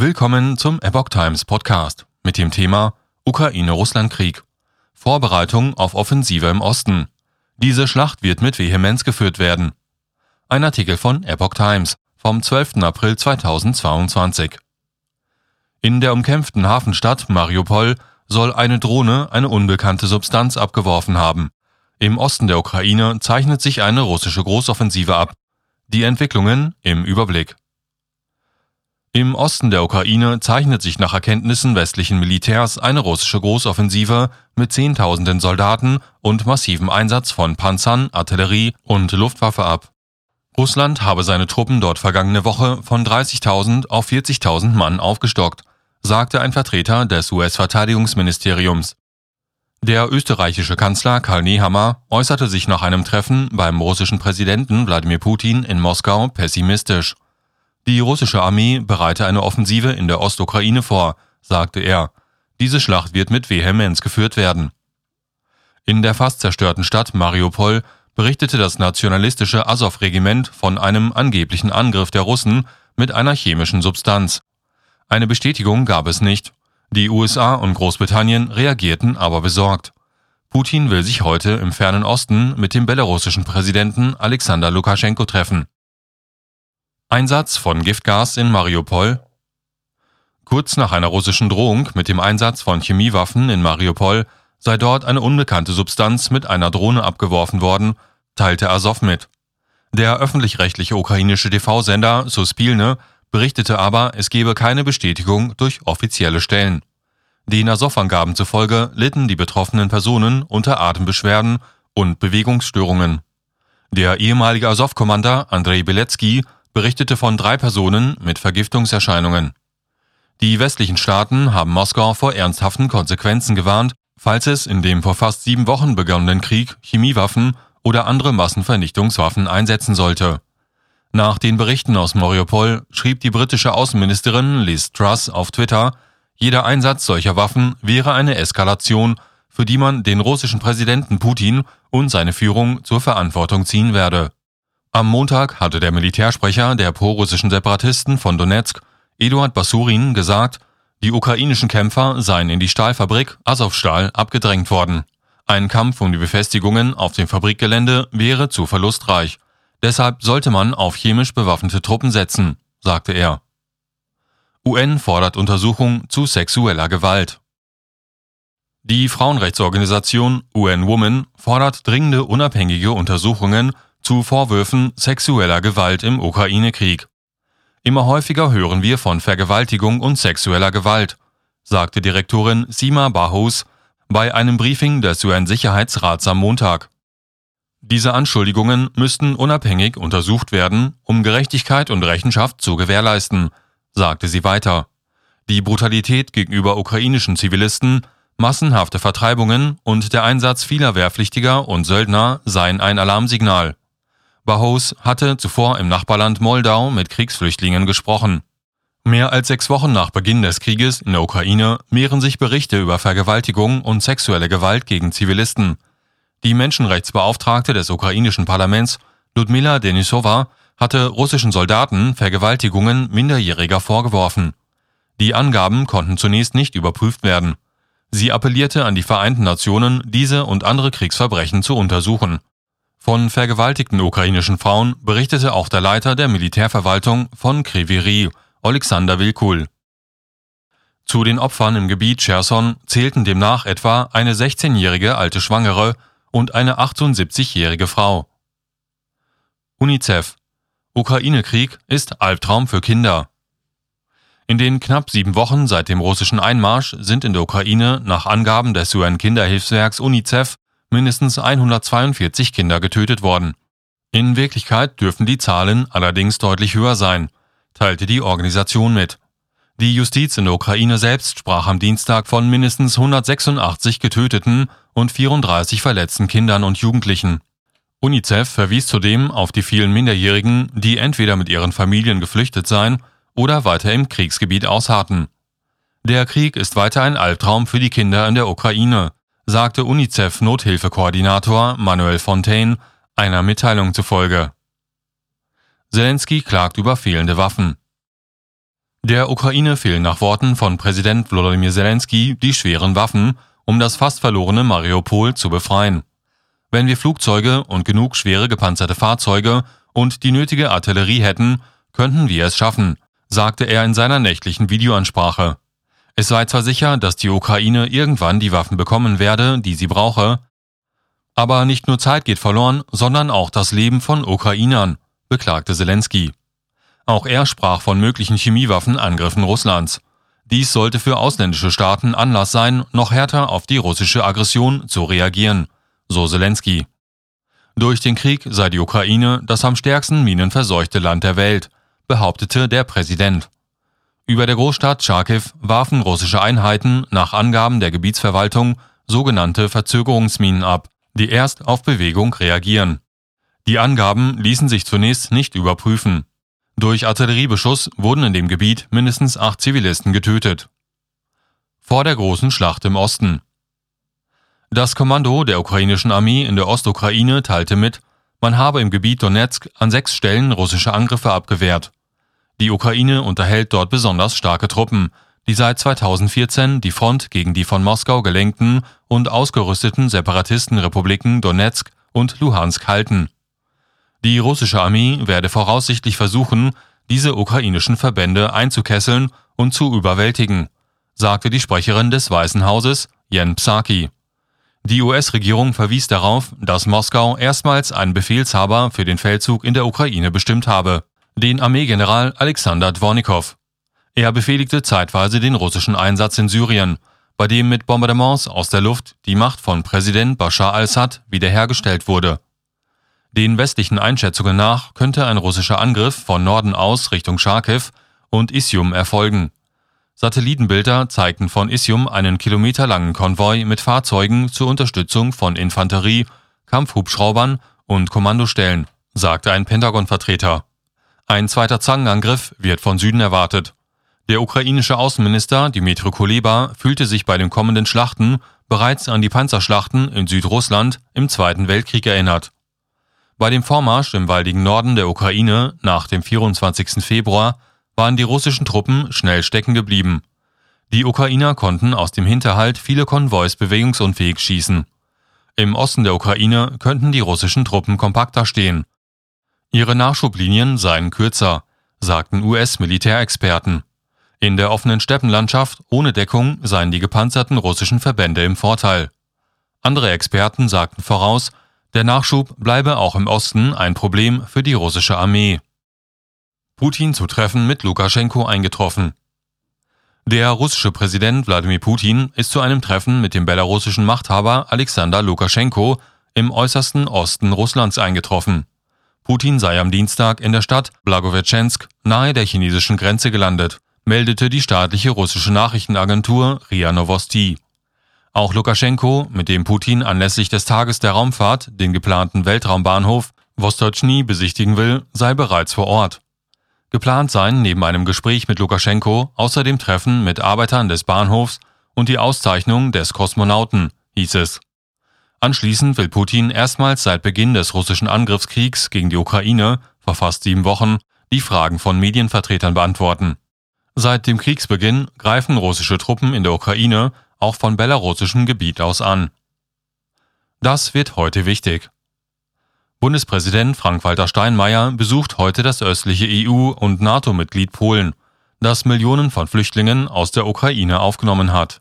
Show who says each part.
Speaker 1: Willkommen zum Epoch Times Podcast mit dem Thema Ukraine-Russland-Krieg. Vorbereitung auf Offensive im Osten. Diese Schlacht wird mit Vehemenz geführt werden. Ein Artikel von Epoch Times vom 12. April 2022. In der umkämpften Hafenstadt Mariupol soll eine Drohne eine unbekannte Substanz abgeworfen haben. Im Osten der Ukraine zeichnet sich eine russische Großoffensive ab. Die Entwicklungen im Überblick. Im Osten der Ukraine zeichnet sich nach Erkenntnissen westlichen Militärs eine russische Großoffensive mit Zehntausenden Soldaten und massivem Einsatz von Panzern, Artillerie und Luftwaffe ab. Russland habe seine Truppen dort vergangene Woche von 30.000 auf 40.000 Mann aufgestockt, sagte ein Vertreter des US-Verteidigungsministeriums. Der österreichische Kanzler Karl Nehammer äußerte sich nach einem Treffen beim russischen Präsidenten Wladimir Putin in Moskau pessimistisch. Die russische Armee bereite eine Offensive in der Ostukraine vor, sagte er. Diese Schlacht wird mit Vehemenz geführt werden. In der fast zerstörten Stadt Mariupol berichtete das nationalistische Azov-Regiment von einem angeblichen Angriff der Russen mit einer chemischen Substanz. Eine Bestätigung gab es nicht. Die USA und Großbritannien reagierten aber besorgt. Putin will sich heute im fernen Osten mit dem belarussischen Präsidenten Alexander Lukaschenko treffen. Einsatz von Giftgas in Mariupol Kurz nach einer russischen Drohung mit dem Einsatz von Chemiewaffen in Mariupol sei dort eine unbekannte Substanz mit einer Drohne abgeworfen worden, teilte Azov mit. Der öffentlich-rechtliche ukrainische TV-Sender Suspilne berichtete aber, es gebe keine Bestätigung durch offizielle Stellen. Den Azov-Angaben zufolge litten die betroffenen Personen unter Atembeschwerden und Bewegungsstörungen. Der ehemalige Azov-Commander Andrei Beletski berichtete von drei Personen mit Vergiftungserscheinungen. Die westlichen Staaten haben Moskau vor ernsthaften Konsequenzen gewarnt, falls es in dem vor fast sieben Wochen begonnenen Krieg Chemiewaffen oder andere Massenvernichtungswaffen einsetzen sollte. Nach den Berichten aus Mariupol schrieb die britische Außenministerin Liz Truss auf Twitter, jeder Einsatz solcher Waffen wäre eine Eskalation, für die man den russischen Präsidenten Putin und seine Führung zur Verantwortung ziehen werde. Am Montag hatte der Militärsprecher der prorussischen Separatisten von Donetsk, Eduard Basurin, gesagt, die ukrainischen Kämpfer seien in die Stahlfabrik Azovstal abgedrängt worden. Ein Kampf um die Befestigungen auf dem Fabrikgelände wäre zu verlustreich. Deshalb sollte man auf chemisch bewaffnete Truppen setzen, sagte er. UN fordert Untersuchung zu sexueller Gewalt. Die Frauenrechtsorganisation UN Women fordert dringende unabhängige Untersuchungen zu Vorwürfen sexueller Gewalt im Ukraine-Krieg. Immer häufiger hören wir von Vergewaltigung und sexueller Gewalt, sagte Direktorin Sima Bahus bei einem Briefing des UN-Sicherheitsrats am Montag. Diese Anschuldigungen müssten unabhängig untersucht werden, um Gerechtigkeit und Rechenschaft zu gewährleisten, sagte sie weiter. Die Brutalität gegenüber ukrainischen Zivilisten, massenhafte Vertreibungen und der Einsatz vieler Wehrpflichtiger und Söldner seien ein Alarmsignal. Bahos hatte zuvor im Nachbarland Moldau mit Kriegsflüchtlingen gesprochen. Mehr als sechs Wochen nach Beginn des Krieges in der Ukraine mehren sich Berichte über Vergewaltigung und sexuelle Gewalt gegen Zivilisten. Die Menschenrechtsbeauftragte des ukrainischen Parlaments, Ludmila Denisova, hatte russischen Soldaten Vergewaltigungen Minderjähriger vorgeworfen. Die Angaben konnten zunächst nicht überprüft werden. Sie appellierte an die Vereinten Nationen, diese und andere Kriegsverbrechen zu untersuchen. Von vergewaltigten ukrainischen Frauen berichtete auch der Leiter der Militärverwaltung von Kriviri, Alexander Wilkul. Zu den Opfern im Gebiet Cherson zählten demnach etwa eine 16-jährige alte Schwangere und eine 78-jährige Frau. UNICEF Ukraine-Krieg ist Albtraum für Kinder. In den knapp sieben Wochen seit dem russischen Einmarsch sind in der Ukraine nach Angaben des UN-Kinderhilfswerks UNICEF mindestens 142 Kinder getötet worden. In Wirklichkeit dürfen die Zahlen allerdings deutlich höher sein, teilte die Organisation mit. Die Justiz in der Ukraine selbst sprach am Dienstag von mindestens 186 getöteten und 34 verletzten Kindern und Jugendlichen. UNICEF verwies zudem auf die vielen Minderjährigen, die entweder mit ihren Familien geflüchtet seien oder weiter im Kriegsgebiet ausharten. Der Krieg ist weiter ein Albtraum für die Kinder in der Ukraine, sagte UNICEF-Nothilfekoordinator Manuel Fontaine einer Mitteilung zufolge. Zelensky klagt über fehlende Waffen. Der Ukraine fehlen nach Worten von Präsident Volodymyr Zelensky die schweren Waffen, um das fast verlorene Mariupol zu befreien. Wenn wir Flugzeuge und genug schwere gepanzerte Fahrzeuge und die nötige Artillerie hätten, könnten wir es schaffen, sagte er in seiner nächtlichen Videoansprache. Es sei zwar sicher, dass die Ukraine irgendwann die Waffen bekommen werde, die sie brauche, aber nicht nur Zeit geht verloren, sondern auch das Leben von Ukrainern, beklagte Zelensky. Auch er sprach von möglichen Chemiewaffenangriffen Russlands. Dies sollte für ausländische Staaten Anlass sein, noch härter auf die russische Aggression zu reagieren, so Zelensky. Durch den Krieg sei die Ukraine das am stärksten minenverseuchte Land der Welt, behauptete der Präsident. Über der Großstadt Charkiw warfen russische Einheiten nach Angaben der Gebietsverwaltung sogenannte Verzögerungsminen ab, die erst auf Bewegung reagieren. Die Angaben ließen sich zunächst nicht überprüfen. Durch Artilleriebeschuss wurden in dem Gebiet mindestens acht Zivilisten getötet. Vor der großen Schlacht im Osten. Das Kommando der ukrainischen Armee in der Ostukraine teilte mit, man habe im Gebiet Donetsk an sechs Stellen russische Angriffe abgewehrt. Die Ukraine unterhält dort besonders starke Truppen, die seit 2014 die Front gegen die von Moskau gelenkten und ausgerüsteten Separatistenrepubliken Donetsk und Luhansk halten. Die russische Armee werde voraussichtlich versuchen, diese ukrainischen Verbände einzukesseln und zu überwältigen, sagte die Sprecherin des Weißen Hauses, Jen Psaki. Die US-Regierung verwies darauf, dass Moskau erstmals einen Befehlshaber für den Feldzug in der Ukraine bestimmt habe, den Armeegeneral Alexander Dvornikow. Er befehligte zeitweise den russischen Einsatz in Syrien, bei dem mit Bombardements aus der Luft die Macht von Präsident Bashar al-Assad wiederhergestellt wurde. Den westlichen Einschätzungen nach könnte ein russischer Angriff von Norden aus Richtung Charkiw und Isium erfolgen. Satellitenbilder zeigten von Isium einen kilometerlangen Konvoi mit Fahrzeugen zur Unterstützung von Infanterie, Kampfhubschraubern und Kommandostellen, sagte ein Pentagon-Vertreter. Ein zweiter Zangenangriff wird von Süden erwartet. Der ukrainische Außenminister Dmitry Kuleba fühlte sich bei den kommenden Schlachten bereits an die Panzerschlachten in Südrussland im Zweiten Weltkrieg erinnert. Bei dem Vormarsch im waldigen Norden der Ukraine nach dem 24. Februar waren die russischen Truppen schnell stecken geblieben. Die Ukrainer konnten aus dem Hinterhalt viele Konvois bewegungsunfähig schießen. Im Osten der Ukraine könnten die russischen Truppen kompakter stehen. Ihre Nachschublinien seien kürzer, sagten US-Militärexperten. In der offenen Steppenlandschaft ohne Deckung seien die gepanzerten russischen Verbände im Vorteil. Andere Experten sagten voraus, der Nachschub bleibe auch im Osten ein Problem für die russische Armee. Putin zu Treffen mit Lukaschenko eingetroffen. Der russische Präsident Wladimir Putin ist zu einem Treffen mit dem belarussischen Machthaber Alexander Lukaschenko im äußersten Osten Russlands eingetroffen. Putin sei am Dienstag in der Stadt Blagowetschensk nahe der chinesischen Grenze gelandet, meldete die staatliche russische Nachrichtenagentur RIA Novosti. Auch Lukaschenko, mit dem Putin anlässlich des Tages der Raumfahrt den geplanten Weltraumbahnhof Vostochny besichtigen will, sei bereits vor Ort. Geplant seien neben einem Gespräch mit Lukaschenko außerdem Treffen mit Arbeitern des Bahnhofs und die Auszeichnung des Kosmonauten, hieß es. Anschließend will Putin erstmals seit Beginn des russischen Angriffskriegs gegen die Ukraine vor fast sieben Wochen die Fragen von Medienvertretern beantworten. Seit dem Kriegsbeginn greifen russische Truppen in der Ukraine auch von belarussischem Gebiet aus an. Das wird heute wichtig. Bundespräsident Frank-Walter Steinmeier besucht heute das östliche EU- und NATO-Mitglied Polen, das Millionen von Flüchtlingen aus der Ukraine aufgenommen hat